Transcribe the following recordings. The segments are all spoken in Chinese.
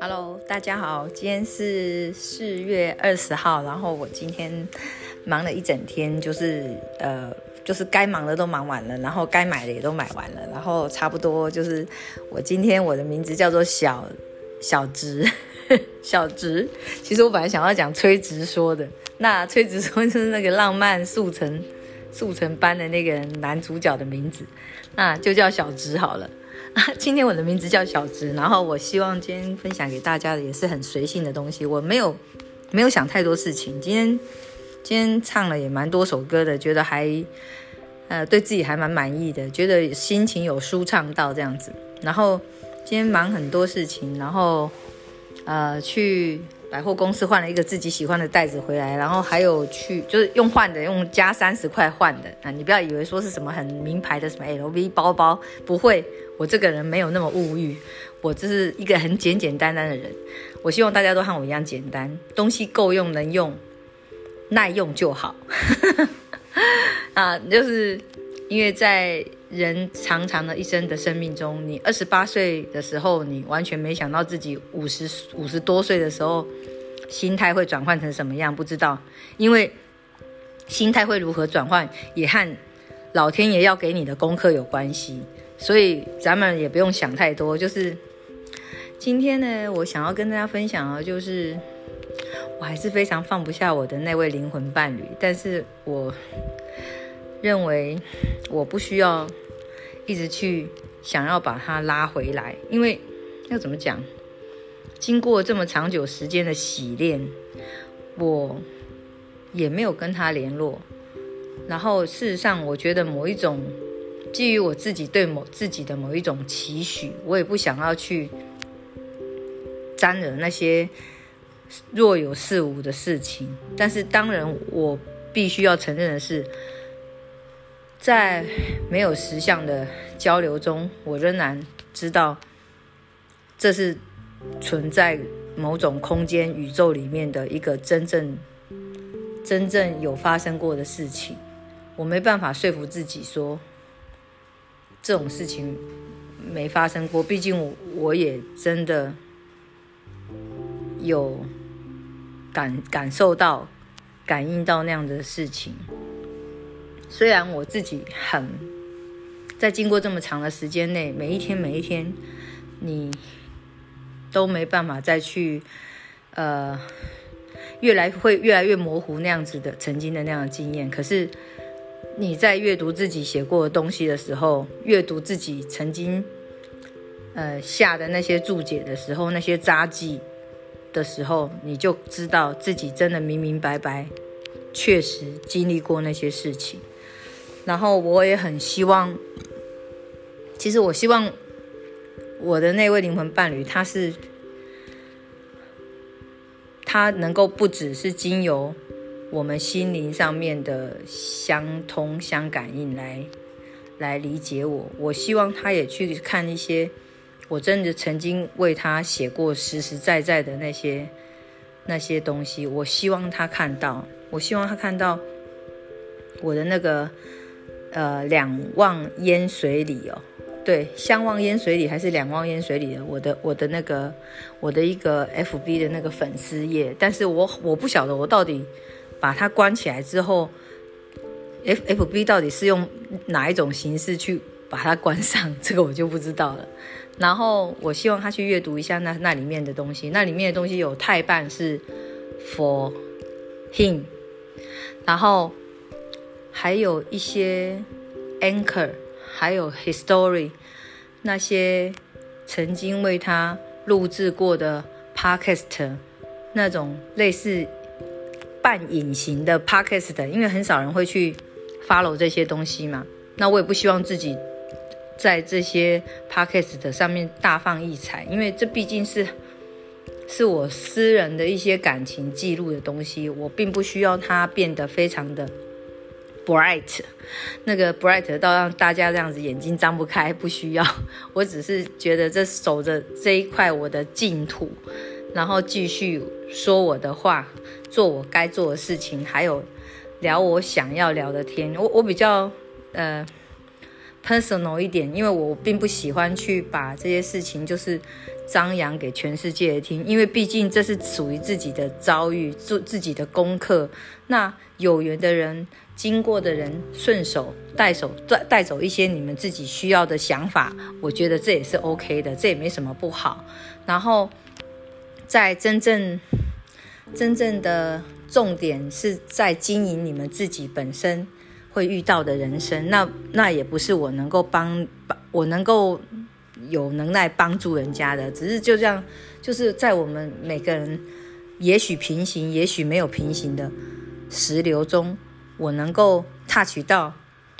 Hello，大家好，今天是四月二十号，然后我今天忙了一整天，就是呃，就是该忙的都忙完了，然后该买的也都买完了，然后差不多就是我今天我的名字叫做小小直 小直，其实我本来想要讲崔直说的，那崔直说就是那个浪漫速成速成班的那个男主角的名字，那就叫小直好了。今天我的名字叫小直，然后我希望今天分享给大家的也是很随性的东西，我没有没有想太多事情。今天今天唱了也蛮多首歌的，觉得还呃对自己还蛮满意的，觉得心情有舒畅到这样子。然后今天忙很多事情，然后呃去。百货公司换了一个自己喜欢的袋子回来，然后还有去就是用换的，用加三十块换的啊！你不要以为说是什么很名牌的什么 LV 包包，不会，我这个人没有那么物欲，我只是一个很简简单单的人。我希望大家都和我一样简单，东西够用、能用、耐用就好。啊，就是因为在。人长长的一生的生命中，你二十八岁的时候，你完全没想到自己五十五十多岁的时候，心态会转换成什么样，不知道。因为心态会如何转换，也和老天爷要给你的功课有关系。所以咱们也不用想太多。就是今天呢，我想要跟大家分享的，就是我还是非常放不下我的那位灵魂伴侣，但是我认为我不需要。一直去想要把他拉回来，因为要怎么讲？经过这么长久时间的洗练，我也没有跟他联络。然后事实上，我觉得某一种基于我自己对某自己的某一种期许，我也不想要去沾惹那些若有似无的事情。但是当然，我必须要承认的是。在没有实相的交流中，我仍然知道这是存在某种空间宇宙里面的一个真正、真正有发生过的事情。我没办法说服自己说这种事情没发生过，毕竟我我也真的有感感受到、感应到那样的事情。虽然我自己很，在经过这么长的时间内，每一天每一天，你都没办法再去，呃，越来会越来越模糊那样子的曾经的那样的经验。可是你在阅读自己写过的东西的时候，阅读自己曾经呃下的那些注解的时候，那些札记的时候，你就知道自己真的明明白白，确实经历过那些事情。然后我也很希望，其实我希望我的那位灵魂伴侣，他是他能够不只是经由我们心灵上面的相通相感应来来理解我，我希望他也去看一些我真的曾经为他写过实实在在的那些那些东西，我希望他看到，我希望他看到我的那个。呃，两望烟水里哦，对，相望烟水里还是两望烟水里的，我的我的那个我的一个 F B 的那个粉丝页，但是我我不晓得我到底把它关起来之后，F F B 到底是用哪一种形式去把它关上，这个我就不知道了。然后我希望他去阅读一下那那里面的东西，那里面的东西有太半是 for him，然后。还有一些 anchor，还有 history，那些曾经为他录制过的 podcast，那种类似半隐形的 podcast，因为很少人会去 follow 这些东西嘛。那我也不希望自己在这些 podcast 上面大放异彩，因为这毕竟是是我私人的一些感情记录的东西，我并不需要它变得非常的。bright，那个 bright 到让大家这样子眼睛张不开，不需要。我只是觉得这守着这一块我的净土，然后继续说我的话，做我该做的事情，还有聊我想要聊的天。我我比较呃 personal 一点，因为我并不喜欢去把这些事情就是张扬给全世界听，因为毕竟这是属于自己的遭遇，做自己的功课。那有缘的人，经过的人，顺手带手带带走一些你们自己需要的想法，我觉得这也是 OK 的，这也没什么不好。然后，在真正真正的重点是在经营你们自己本身。会遇到的人生，那那也不是我能够帮帮，我能够有能耐帮助人家的，只是就这样，就是在我们每个人也许平行，也许没有平行的时流中，我能够 touch 到，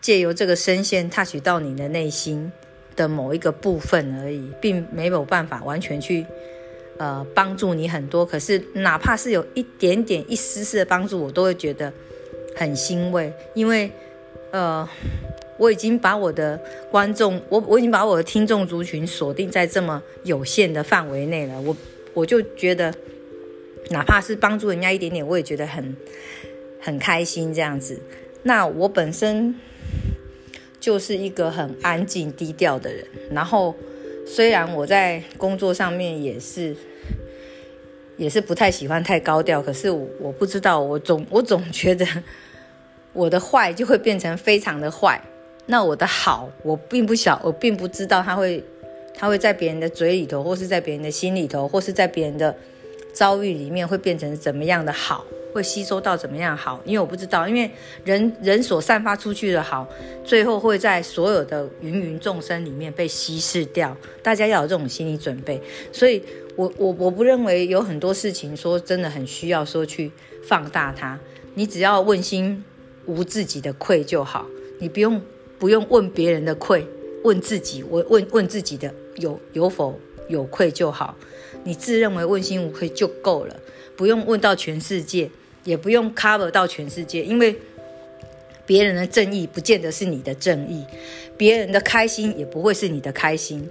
借由这个声线 touch 到你的内心的某一个部分而已，并没有办法完全去呃帮助你很多。可是哪怕是有一点点一丝丝的帮助，我都会觉得。很欣慰，因为，呃，我已经把我的观众，我我已经把我的听众族群锁定在这么有限的范围内了。我我就觉得，哪怕是帮助人家一点点，我也觉得很很开心这样子。那我本身就是一个很安静低调的人，然后虽然我在工作上面也是。也是不太喜欢太高调，可是我不知道，我总我总觉得我的坏就会变成非常的坏，那我的好，我并不晓，我并不知道他会，他会在别人的嘴里头，或是在别人的心里头，或是在别人的遭遇里面会变成怎么样的好，会吸收到怎么样好，因为我不知道，因为人人所散发出去的好，最后会在所有的芸芸众生里面被稀释掉，大家要有这种心理准备，所以。我我我不认为有很多事情说真的很需要说去放大它，你只要问心无自己的愧就好，你不用不用问别人的愧，问自己，我问问自己的有有否有愧就好，你自认为问心无愧就够了，不用问到全世界，也不用 cover 到全世界，因为别人的正义不见得是你的正义，别人的开心也不会是你的开心。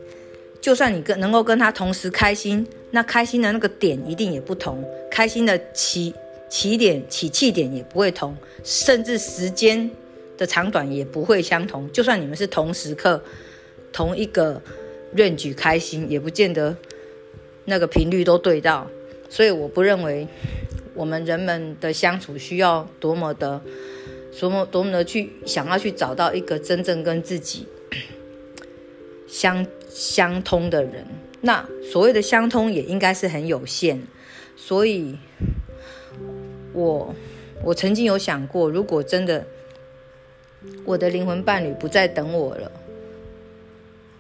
就算你跟能够跟他同时开心，那开心的那个点一定也不同，开心的起起点起气点也不会同，甚至时间的长短也不会相同。就算你们是同时刻同一个愿举开心，也不见得那个频率都对到。所以我不认为我们人们的相处需要多么的多么多么的去想要去找到一个真正跟自己 相。相通的人，那所谓的相通也应该是很有限，所以，我我曾经有想过，如果真的我的灵魂伴侣不再等我了，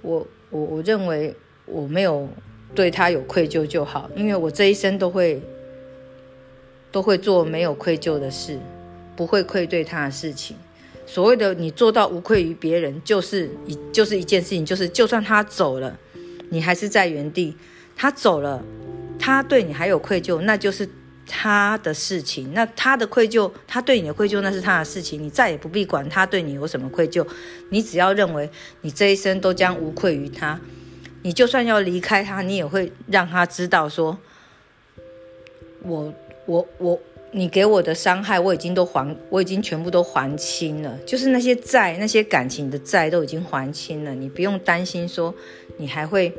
我我我认为我没有对他有愧疚就好，因为我这一生都会都会做没有愧疚的事，不会愧对他的事情。所谓的你做到无愧于别人，就是一就是一件事情，就是就算他走了，你还是在原地。他走了，他对你还有愧疚，那就是他的事情。那他的愧疚，他对你的愧疚，那是他的事情。你再也不必管他对你有什么愧疚，你只要认为你这一生都将无愧于他。你就算要离开他，你也会让他知道说，我我我。你给我的伤害，我已经都还，我已经全部都还清了。就是那些债，那些感情的债都已经还清了。你不用担心说，你还会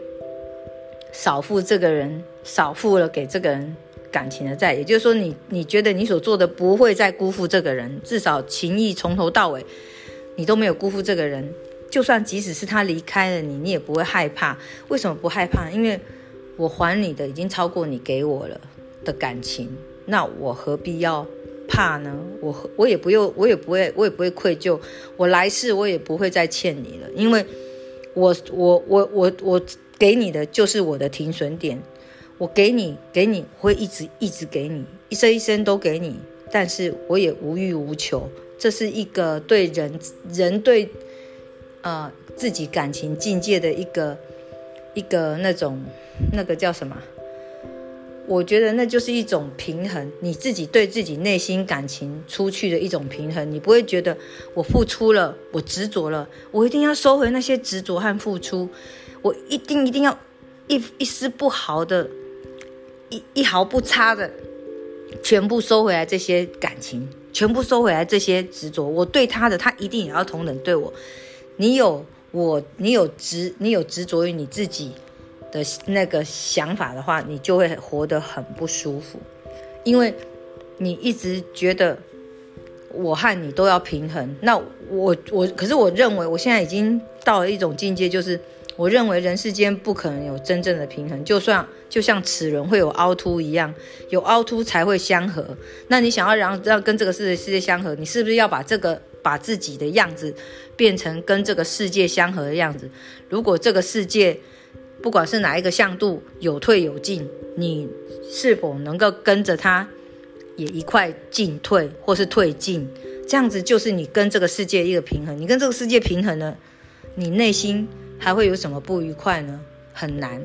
少付这个人，少付了给这个人感情的债。也就是说，你你觉得你所做的不会再辜负这个人，至少情谊从头到尾你都没有辜负这个人。就算即使是他离开了你，你也不会害怕。为什么不害怕？因为我还你的已经超过你给我了的感情。那我何必要怕呢？我我也不用，我也不会，我也不会愧疚。我来世我也不会再欠你了，因为我我我我我给你的就是我的停损点。我给你给你会一直一直给你，一生一生都给你，但是我也无欲无求。这是一个对人人对呃自己感情境界的一个一个那种那个叫什么？我觉得那就是一种平衡，你自己对自己内心感情出去的一种平衡。你不会觉得我付出了，我执着了，我一定要收回那些执着和付出，我一定一定要一一丝不毫的，一一毫不差的，全部收回来这些感情，全部收回来这些执着。我对他的，他一定也要同等对我。你有我你有执你有执着于你自己的那个想法的话，你就会活得很不舒服，因为你一直觉得我和你都要平衡。那我我可是我认为我现在已经到了一种境界，就是我认为人世间不可能有真正的平衡，就算就像齿轮会有凹凸一样，有凹凸才会相合。那你想要让让跟这个世界世界相合，你是不是要把这个？把自己的样子变成跟这个世界相合的样子。如果这个世界不管是哪一个向度有退有进，你是否能够跟着它也一块进退，或是退进？这样子就是你跟这个世界一个平衡。你跟这个世界平衡了，你内心还会有什么不愉快呢？很难。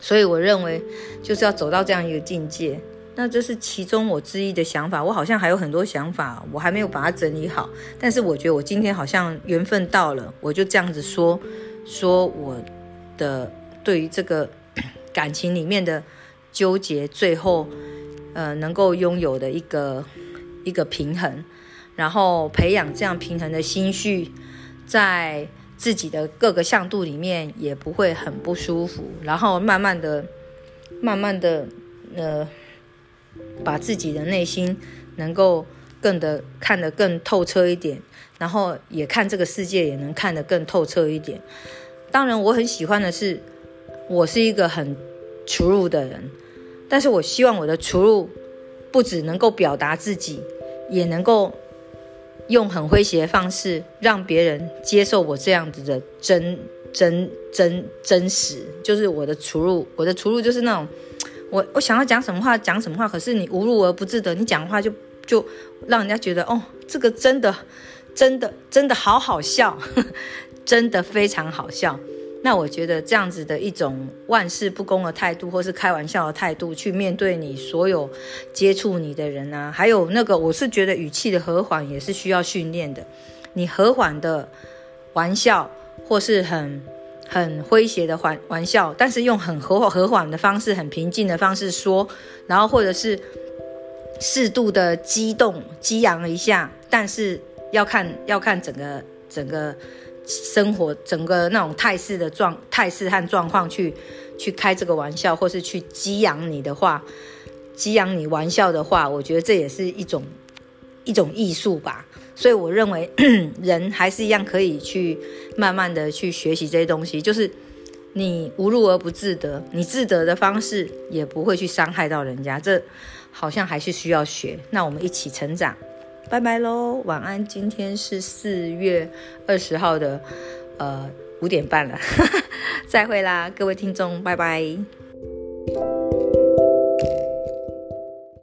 所以我认为就是要走到这样一个境界。那这是其中我之一的想法，我好像还有很多想法，我还没有把它整理好。但是我觉得我今天好像缘分到了，我就这样子说说我的对于这个感情里面的纠结，最后呃能够拥有的一个一个平衡，然后培养这样平衡的心绪，在自己的各个向度里面也不会很不舒服，然后慢慢的、慢慢的呃。把自己的内心能够更的看得更透彻一点，然后也看这个世界也能看得更透彻一点。当然，我很喜欢的是，我是一个很出入的人，但是我希望我的出入不只能够表达自己，也能够用很诙谐的方式让别人接受我这样子的真真真真实。就是我的出入，我的出入就是那种。我我想要讲什么话讲什么话，可是你无路而不自得，你讲话就就让人家觉得哦，这个真的真的真的好好笑，真的非常好笑。那我觉得这样子的一种万事不公的态度，或是开玩笑的态度，去面对你所有接触你的人啊，还有那个我是觉得语气的和缓也是需要训练的。你和缓的玩笑或是很。很诙谐的玩玩笑，但是用很和和缓的方式、很平静的方式说，然后或者是适度的激动、激昂一下，但是要看要看整个整个生活、整个那种态势的状态势和状况去去开这个玩笑，或是去激扬你的话，激扬你玩笑的话，我觉得这也是一种一种艺术吧。所以我认为 人还是一样可以去慢慢的去学习这些东西，就是你无入而不自得，你自得的方式也不会去伤害到人家，这好像还是需要学。那我们一起成长，拜拜喽，晚安。今天是四月二十号的呃五点半了，再会啦，各位听众，拜拜。